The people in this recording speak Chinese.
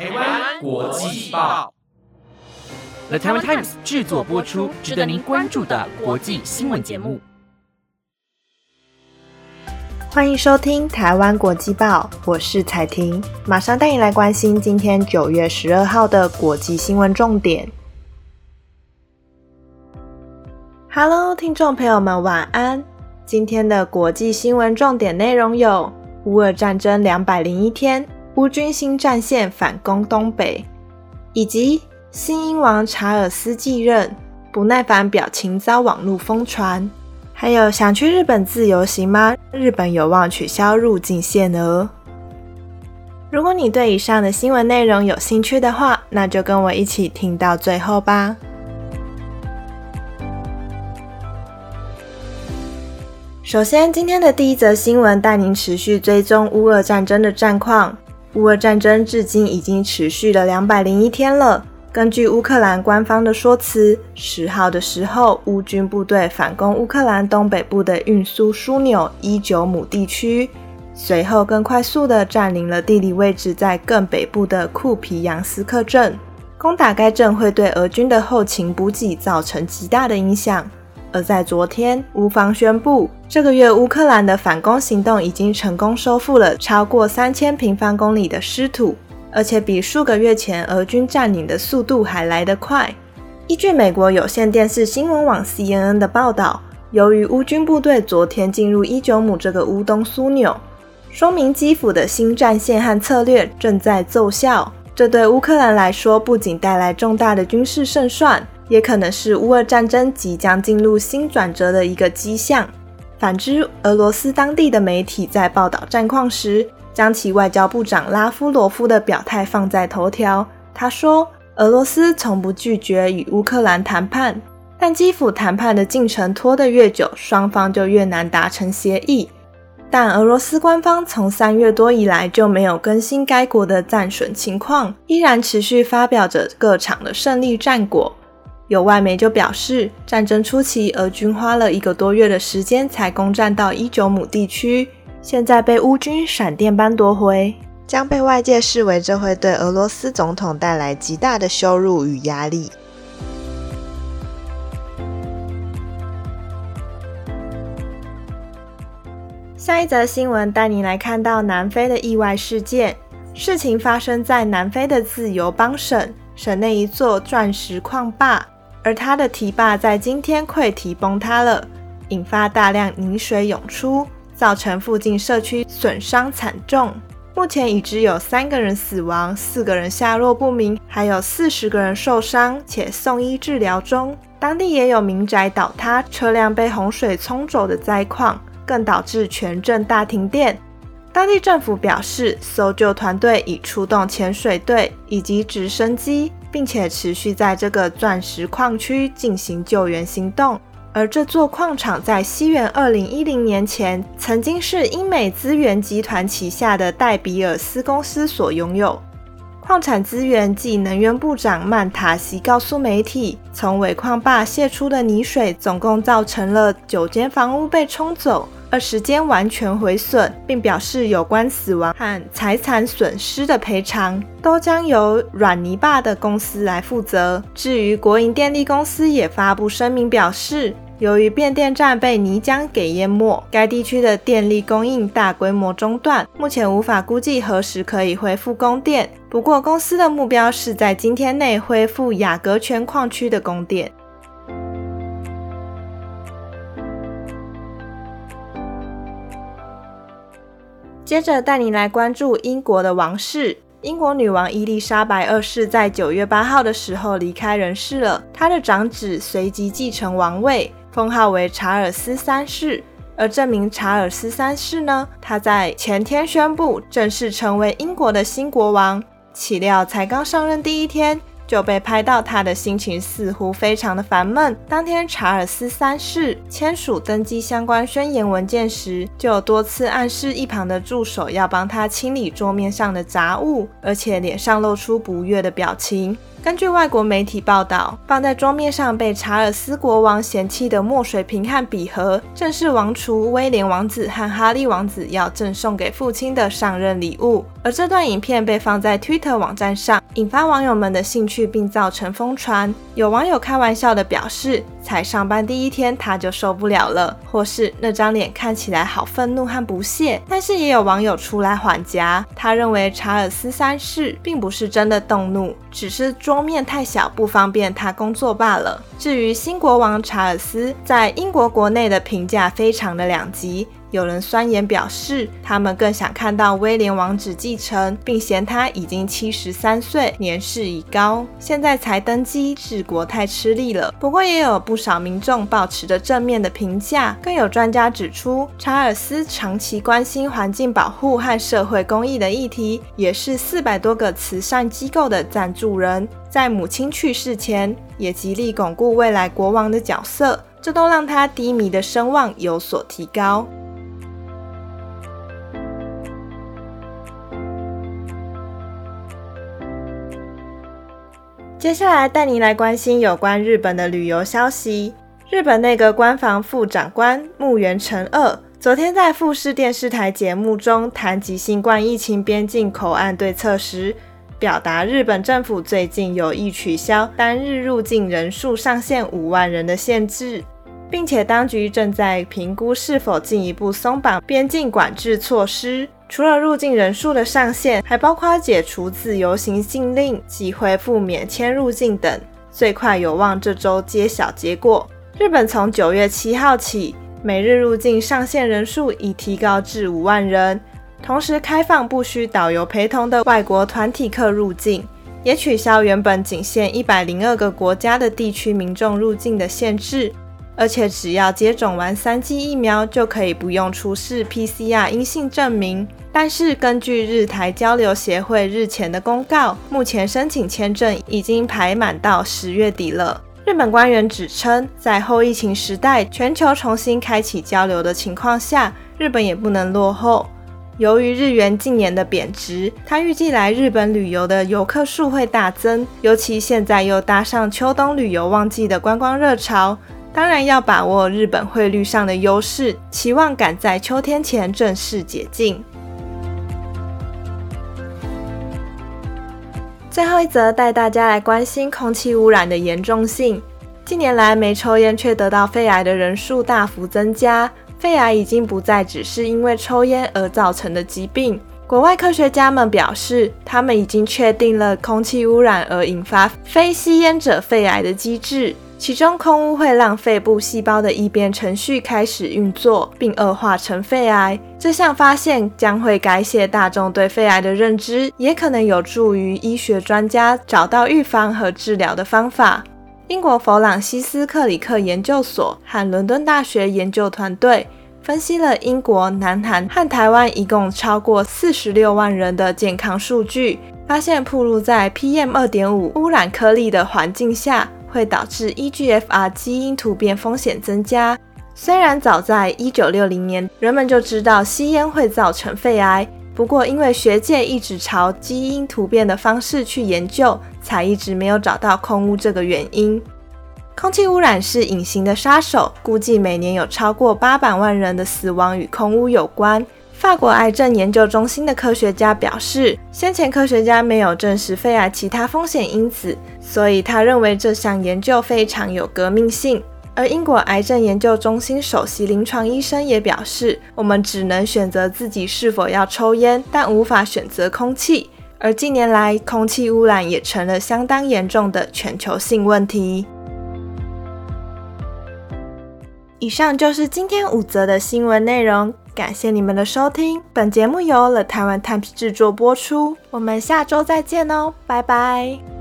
台湾国际报，The Taiwan Times 制作播出，值得您关注的国际新闻节目。欢迎收听台湾国际报，我是彩婷，马上带你来关心今天九月十二号的国际新闻重点。Hello，听众朋友们，晚安。今天的国际新闻重点内容有：乌俄战争两百零一天，乌军新战线反攻东北，以及新英王查尔斯继任，不耐烦表情遭网络疯传。还有想去日本自由行吗？日本有望取消入境限额。如果你对以上的新闻内容有兴趣的话，那就跟我一起听到最后吧。首先，今天的第一则新闻带您持续追踪乌俄战争的战况。乌俄战争至今已经持续了两百零一天了。根据乌克兰官方的说辞，十号的时候，乌军部队反攻乌克兰东北部的运输枢纽伊久姆地区，随后更快速地占领了地理位置在更北部的库皮扬斯克镇。攻打该镇会对俄军的后勤补给造成极大的影响。而在昨天，乌方宣布，这个月乌克兰的反攻行动已经成功收复了超过三千平方公里的失土。而且比数个月前俄军占领的速度还来得快。依据美国有线电视新闻网 CNN 的报道，由于乌军部队昨天进入伊久姆这个乌东枢纽，说明基辅的新战线和策略正在奏效。这对乌克兰来说不仅带来重大的军事胜算，也可能是乌俄战争即将进入新转折的一个迹象。反之，俄罗斯当地的媒体在报道战况时，将其外交部长拉夫罗夫的表态放在头条。他说：“俄罗斯从不拒绝与乌克兰谈判，但基辅谈判的进程拖得越久，双方就越难达成协议。但俄罗斯官方从三月多以来就没有更新该国的战损情况，依然持续发表着各场的胜利战果。有外媒就表示，战争初期俄军花了一个多月的时间才攻占到伊久姆地区。”现在被乌军闪电般夺回，将被外界视为这会对俄罗斯总统带来极大的羞辱与压力。下一则新闻带你来看到南非的意外事件。事情发生在南非的自由邦省，省内一座钻石矿坝，而它的堤坝在今天溃堤崩塌了，引发大量泥水涌出。造成附近社区损伤惨重，目前已知有三个人死亡，四个人下落不明，还有四十个人受伤且送医治疗中。当地也有民宅倒塌、车辆被洪水冲走的灾况，更导致全镇大停电。当地政府表示，搜救团队已出动潜水队以及直升机，并且持续在这个钻石矿区进行救援行动。而这座矿场在西元二零一零年前，曾经是英美资源集团旗下的戴比尔斯公司所拥有。矿产资源及能源部长曼塔西告诉媒体，从尾矿坝泄出的泥水，总共造成了九间房屋被冲走。而时间完全毁损，并表示有关死亡和财产损失的赔偿都将由软泥坝的公司来负责。至于国营电力公司，也发布声明表示，由于变电站被泥浆给淹没，该地区的电力供应大规模中断，目前无法估计何时可以恢复供电。不过，公司的目标是在今天内恢复雅阁泉矿区的供电。接着带你来关注英国的王室。英国女王伊丽莎白二世在九月八号的时候离开人世了，她的长子随即继承王位，封号为查尔斯三世。而这名查尔斯三世呢，他在前天宣布正式成为英国的新国王。岂料才刚上任第一天，就被拍到他的心情似乎非常的烦闷。当天查尔斯三世签署登基相关宣言文件时，就多次暗示一旁的助手要帮他清理桌面上的杂物，而且脸上露出不悦的表情。根据外国媒体报道，放在桌面上被查尔斯国王嫌弃的墨水瓶和笔盒，正是王储威廉王子和哈利王子要赠送给父亲的上任礼物。而这段影片被放在 Twitter 网站上，引发网友们的兴趣，并造成疯传。有网友开玩笑的表示：“才上班第一天他就受不了了，或是那张脸看起来好愤怒和不屑。”但是也有网友出来缓颊，他认为查尔斯三世并不是真的动怒，只是桌面太小不方便他工作罢了。至于新国王查尔斯，在英国国内的评价非常的两极。有人酸言表示，他们更想看到威廉王子继承，并嫌他已经七十三岁，年事已高，现在才登基治国太吃力了。不过，也有不少民众保持着正面的评价。更有专家指出，查尔斯长期关心环境保护和社会公益的议题，也是四百多个慈善机构的赞助人。在母亲去世前，也极力巩固未来国王的角色，这都让他低迷的声望有所提高。接下来带您来关心有关日本的旅游消息。日本内阁官房副长官木原成二昨天在富士电视台节目中谈及新冠疫情边境口岸对策时，表达日本政府最近有意取消单日入境人数上限五万人的限制，并且当局正在评估是否进一步松绑边境管制措施。除了入境人数的上限，还包括解除自由行禁令及恢复免签入境等，最快有望这周揭晓结果。日本从九月七号起，每日入境上限人数已提高至五万人，同时开放不需导游陪同的外国团体客入境，也取消原本仅限一百零二个国家的地区民众入境的限制。而且只要接种完三剂疫苗，就可以不用出示 PCR 阴性证明。但是根据日台交流协会日前的公告，目前申请签证已经排满到十月底了。日本官员指称，在后疫情时代，全球重新开启交流的情况下，日本也不能落后。由于日元近年的贬值，他预计来日本旅游的游客数会大增，尤其现在又搭上秋冬旅游旺季的观光热潮。当然要把握日本汇率上的优势，期望赶在秋天前正式解禁。最后一则带大家来关心空气污染的严重性。近年来，没抽烟却得到肺癌的人数大幅增加，肺癌已经不再只是因为抽烟而造成的疾病。国外科学家们表示，他们已经确定了空气污染而引发非吸烟者肺癌的机制。其中，空污会让肺部细胞的异变程序开始运作，并恶化成肺癌。这项发现将会改写大众对肺癌的认知，也可能有助于医学专家找到预防和治疗的方法。英国弗朗西斯克里克研究所和伦敦大学研究团队分析了英国、南韩和台湾一共超过四十六万人的健康数据，发现暴露在 PM 二点五污染颗粒的环境下。会导致 EGFR 基因突变风险增加。虽然早在1960年，人们就知道吸烟会造成肺癌，不过因为学界一直朝基因突变的方式去研究，才一直没有找到空污这个原因。空气污染是隐形的杀手，估计每年有超过八百万人的死亡与空污有关。法国癌症研究中心的科学家表示，先前科学家没有证实肺癌其他风险因子，所以他认为这项研究非常有革命性。而英国癌症研究中心首席临床医生也表示，我们只能选择自己是否要抽烟，但无法选择空气。而近年来，空气污染也成了相当严重的全球性问题。以上就是今天五则的新闻内容。感谢你们的收听，本节目由了台湾 Times 制作播出，我们下周再见哦，拜拜。